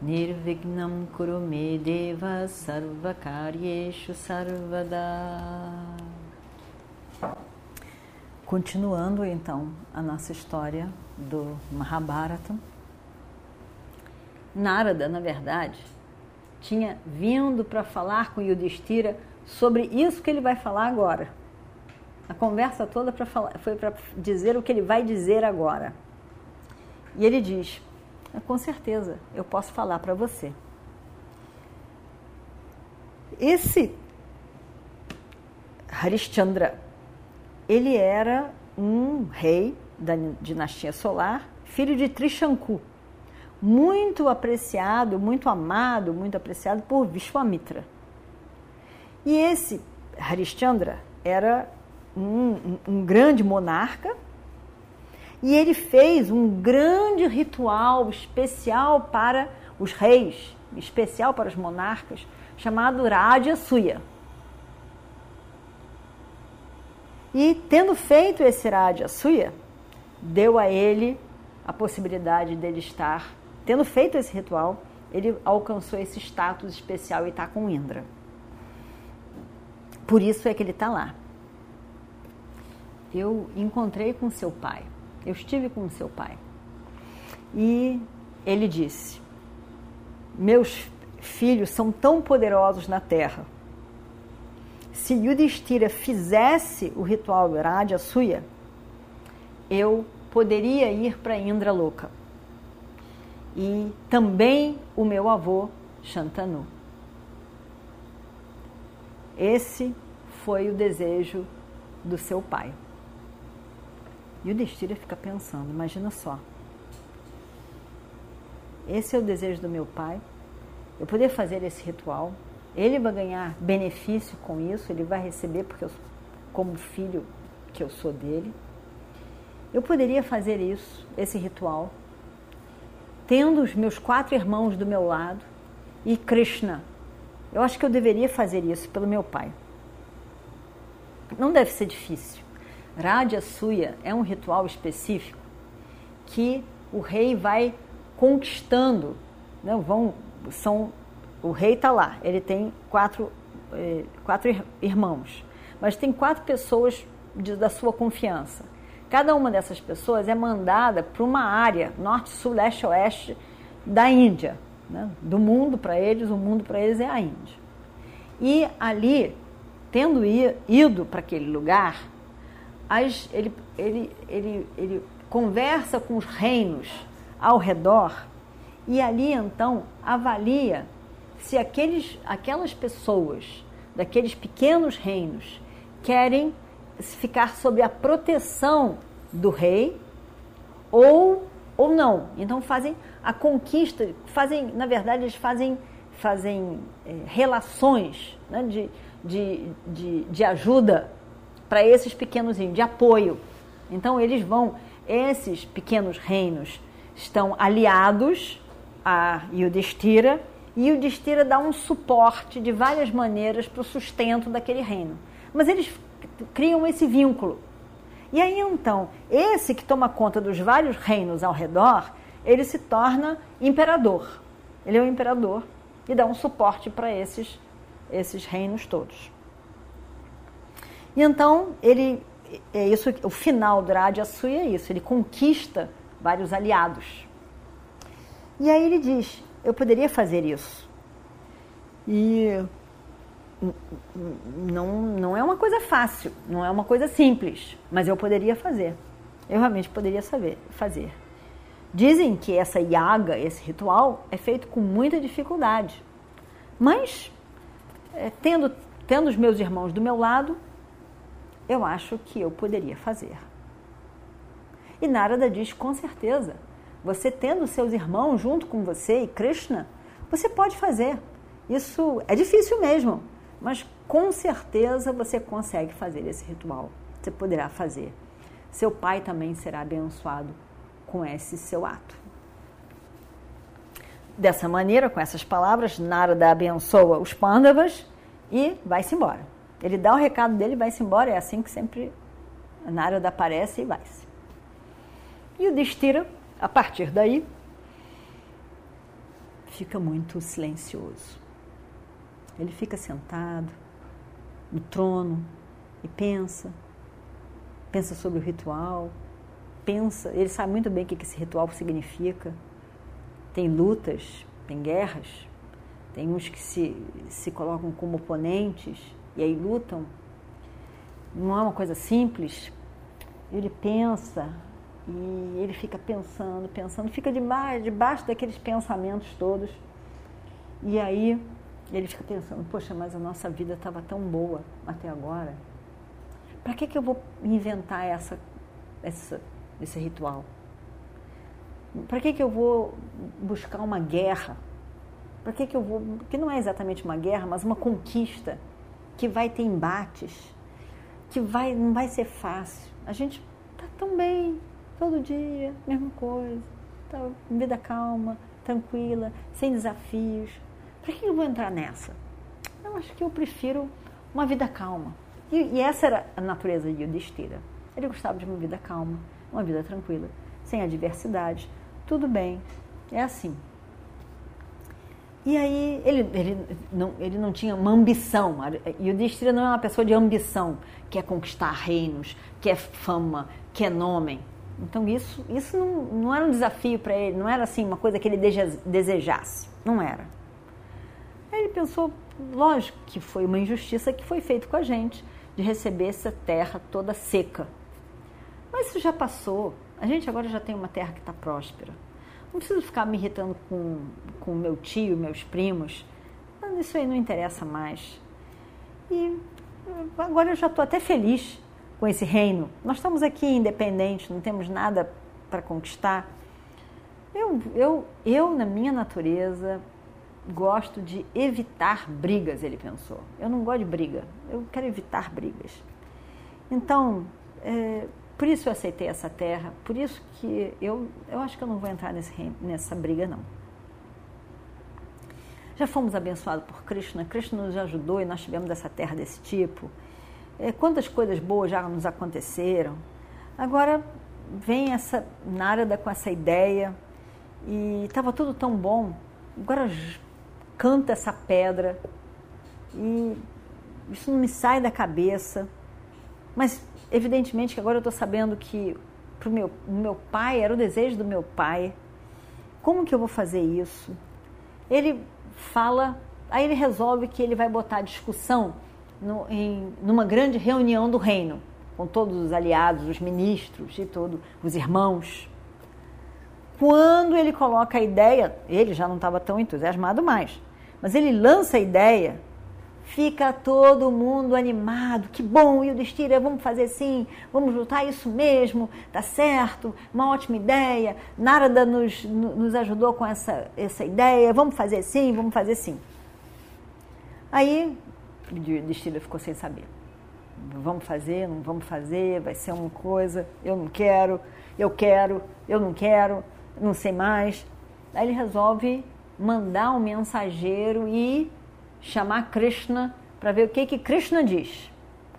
Nirvignam Kurume Deva Sarvakaryeshu Sarvada Continuando então a nossa história do Mahabharata, Narada, na verdade, tinha vindo para falar com Yudhishthira sobre isso que ele vai falar agora. A conversa toda pra falar, foi para dizer o que ele vai dizer agora. E ele diz: Com certeza, eu posso falar para você. Esse Harishchandra, ele era um rei da dinastia solar, filho de Trishanku, muito apreciado, muito amado, muito apreciado por Vishwamitra. E esse Harishchandra era um, um grande monarca e ele fez um grande ritual especial para os reis, especial para os monarcas, chamado Raja Suya. E tendo feito esse Raja Suya, deu a ele a possibilidade dele estar, tendo feito esse ritual, ele alcançou esse status especial e está com Indra. Por isso é que ele está lá. Eu encontrei com seu pai, eu estive com seu pai. E ele disse: Meus filhos são tão poderosos na terra se Yudhishthira fizesse o ritual Radha Suya, eu poderia ir para Indra Loka. E também o meu avô Shantanu. Esse foi o desejo do seu pai. E o Destira fica pensando, imagina só. Esse é o desejo do meu pai. Eu poder fazer esse ritual, ele vai ganhar benefício com isso, ele vai receber, porque eu, como filho que eu sou dele. Eu poderia fazer isso, esse ritual, tendo os meus quatro irmãos do meu lado e Krishna. Eu acho que eu deveria fazer isso pelo meu pai. Não deve ser difícil. Radha Suya é um ritual específico que o rei vai conquistando, né? Vão, são o rei está lá, ele tem quatro, eh, quatro irmãos, mas tem quatro pessoas de, da sua confiança. Cada uma dessas pessoas é mandada para uma área, norte, sul, leste, oeste da Índia. Né? Do mundo para eles, o mundo para eles é a Índia. E ali, tendo ido para aquele lugar, as, ele, ele, ele, ele conversa com os reinos ao redor e ali então avalia se aqueles, aquelas pessoas daqueles pequenos reinos querem ficar sob a proteção do rei ou, ou não. Então fazem a conquista, fazem, na verdade, eles fazem, fazem é, relações né, de, de, de, de ajuda para esses pequenos de apoio. Então eles vão, esses pequenos reinos estão aliados a Yudhishthira e o Destira dá um suporte de várias maneiras para o sustento daquele reino. Mas eles criam esse vínculo. E aí então, esse que toma conta dos vários reinos ao redor, ele se torna imperador. Ele é o imperador e dá um suporte para esses, esses reinos todos. E então, ele é isso, o final do Radyasuya é isso, ele conquista vários aliados. E aí ele diz: eu poderia fazer isso. E não, não é uma coisa fácil, não é uma coisa simples, mas eu poderia fazer. Eu realmente poderia saber, fazer. Dizem que essa yaga, esse ritual, é feito com muita dificuldade. Mas, é, tendo, tendo os meus irmãos do meu lado, eu acho que eu poderia fazer. E Narada diz com certeza: você tendo seus irmãos junto com você e Krishna, você pode fazer. Isso é difícil mesmo, mas com certeza você consegue fazer esse ritual. Você poderá fazer. Seu pai também será abençoado com esse seu ato. Dessa maneira, com essas palavras, Narada abençoa os Pandavas e vai-se embora. Ele dá o recado dele e vai-se embora. É assim que sempre Narada aparece e vai-se. E o Destira, a partir daí, fica muito silencioso. Ele fica sentado no trono e pensa, pensa sobre o ritual, pensa, ele sabe muito bem o que esse ritual significa. Tem lutas, tem guerras, tem uns que se, se colocam como oponentes e aí lutam. Não é uma coisa simples. Ele pensa e ele fica pensando, pensando, fica debaixo, debaixo daqueles pensamentos todos. E aí ele fica pensando, poxa, mas a nossa vida estava tão boa até agora. Para que, que eu vou inventar essa, essa, esse ritual? Para que, que eu vou buscar uma guerra? Para que, que eu vou. Que não é exatamente uma guerra, mas uma conquista que vai ter embates, que vai, não vai ser fácil. A gente está tão bem, todo dia, mesma coisa, tá, vida calma, tranquila, sem desafios. Para que eu vou entrar nessa? Eu acho que eu prefiro uma vida calma. E, e essa era a natureza de Yudhishthira. Ele gostava de uma vida calma, uma vida tranquila, sem adversidade. Tudo bem, é assim. E aí ele, ele, não, ele não tinha uma ambição. E o Destira não é uma pessoa de ambição, quer conquistar reinos, quer fama, quer nome. Então isso, isso não, não era um desafio para ele, não era assim uma coisa que ele desejasse. Não era. Aí ele pensou, lógico que foi uma injustiça que foi feita com a gente, de receber essa terra toda seca. Mas isso já passou. A gente agora já tem uma terra que está próspera. Não preciso ficar me irritando com, com meu tio, meus primos. Isso aí não interessa mais. E agora eu já estou até feliz com esse reino. Nós estamos aqui independentes, não temos nada para conquistar. Eu, eu, eu, na minha natureza, gosto de evitar brigas, ele pensou. Eu não gosto de briga, eu quero evitar brigas. Então, é, por isso eu aceitei essa terra, por isso que eu, eu acho que eu não vou entrar nesse, nessa briga, não. Já fomos abençoados por Krishna, Krishna nos ajudou e nós tivemos essa terra desse tipo. É, quantas coisas boas já nos aconteceram. Agora vem essa Narada com essa ideia e estava tudo tão bom. Agora canta essa pedra e isso não me sai da cabeça. Mas evidentemente que agora eu estou sabendo que para o meu, meu pai, era o desejo do meu pai. Como que eu vou fazer isso? Ele fala, aí ele resolve que ele vai botar a discussão no, em, numa grande reunião do reino, com todos os aliados, os ministros e todos os irmãos. Quando ele coloca a ideia, ele já não estava tão entusiasmado mais, mas ele lança a ideia, fica todo mundo animado. Que bom, Yudhishthira, vamos fazer assim, vamos lutar isso mesmo, tá certo, uma ótima ideia. Narada nos, nos ajudou com essa, essa ideia, vamos fazer assim, vamos fazer assim. Aí Yudhishthira ficou sem saber. Vamos fazer, não vamos fazer, vai ser uma coisa, eu não quero, eu quero, eu não quero, não sei mais. Aí ele resolve mandar um mensageiro e chamar Krishna para ver o que, que Krishna diz.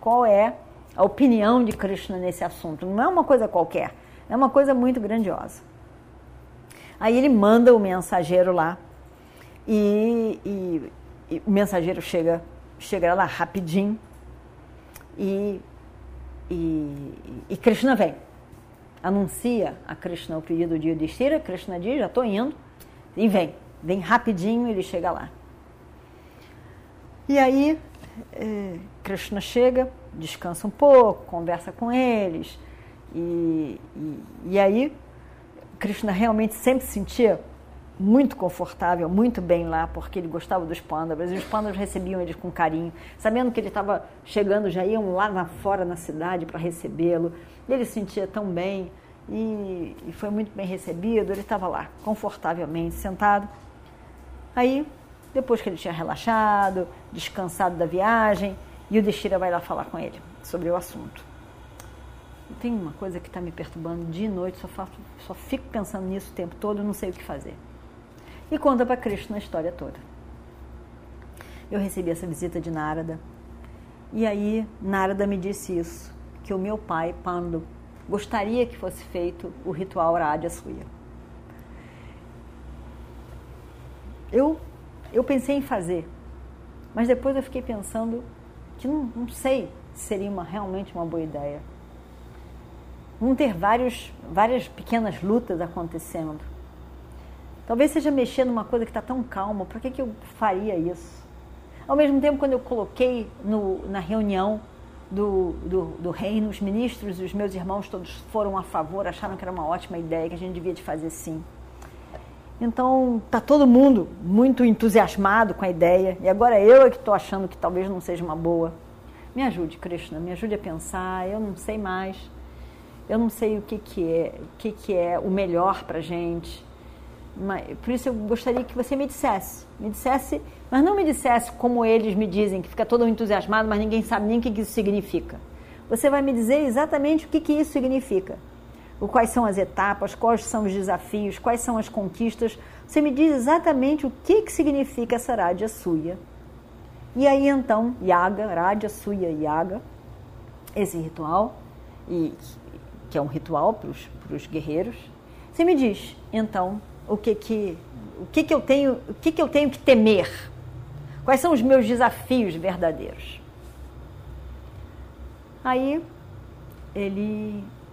Qual é a opinião de Krishna nesse assunto. Não é uma coisa qualquer, é uma coisa muito grandiosa. Aí ele manda o mensageiro lá e, e, e o mensageiro chega, chega lá rapidinho e, e, e Krishna vem. Anuncia a Krishna o pedido de Yudhishthira, Krishna diz, já estou indo, e vem. Vem rapidinho, ele chega lá. E aí, eh, Krishna chega, descansa um pouco, conversa com eles. E, e, e aí, Krishna realmente sempre se sentia muito confortável, muito bem lá, porque ele gostava dos pândalas, e os pândalas recebiam ele com carinho, sabendo que ele estava chegando, já iam lá na, fora na cidade para recebê-lo, ele se sentia tão bem, e, e foi muito bem recebido, ele estava lá, confortavelmente, sentado, Aí depois que ele tinha relaxado, descansado da viagem, e o Destira vai lá falar com ele sobre o assunto. Tem uma coisa que está me perturbando de noite, só, faço, só fico pensando nisso o tempo todo, não sei o que fazer. E conta para Krishna a história toda. Eu recebi essa visita de Narada, e aí Narada me disse isso, que o meu pai, Pando, gostaria que fosse feito o ritual Radha Suya. Eu, eu pensei em fazer, mas depois eu fiquei pensando que não, não sei se seria uma, realmente uma boa ideia. Vão ter vários, várias pequenas lutas acontecendo. Talvez seja mexer numa coisa que está tão calma, por que, que eu faria isso? Ao mesmo tempo, quando eu coloquei no, na reunião do, do, do, reino, os ministros e os meus irmãos todos foram a favor, acharam que era uma ótima ideia, que a gente devia de fazer sim. Então, está todo mundo muito entusiasmado com a ideia, e agora eu é que estou achando que talvez não seja uma boa. Me ajude, Krishna, me ajude a pensar, eu não sei mais, eu não sei o que, que é, o que, que é o melhor para gente. Mas, por isso eu gostaria que você me dissesse, me dissesse, mas não me dissesse como eles me dizem, que fica todo entusiasmado, mas ninguém sabe nem o que, que isso significa. Você vai me dizer exatamente o que, que isso significa. Quais são as etapas, quais são os desafios, quais são as conquistas. Você me diz exatamente o que, que significa essa Radha Suya. E aí então, Yaga, Radha Suya Yaga, esse ritual, e, que é um ritual para os guerreiros, você me diz então o que que o que que eu tenho o que que eu tenho que temer quais são os meus desafios verdadeiros aí ele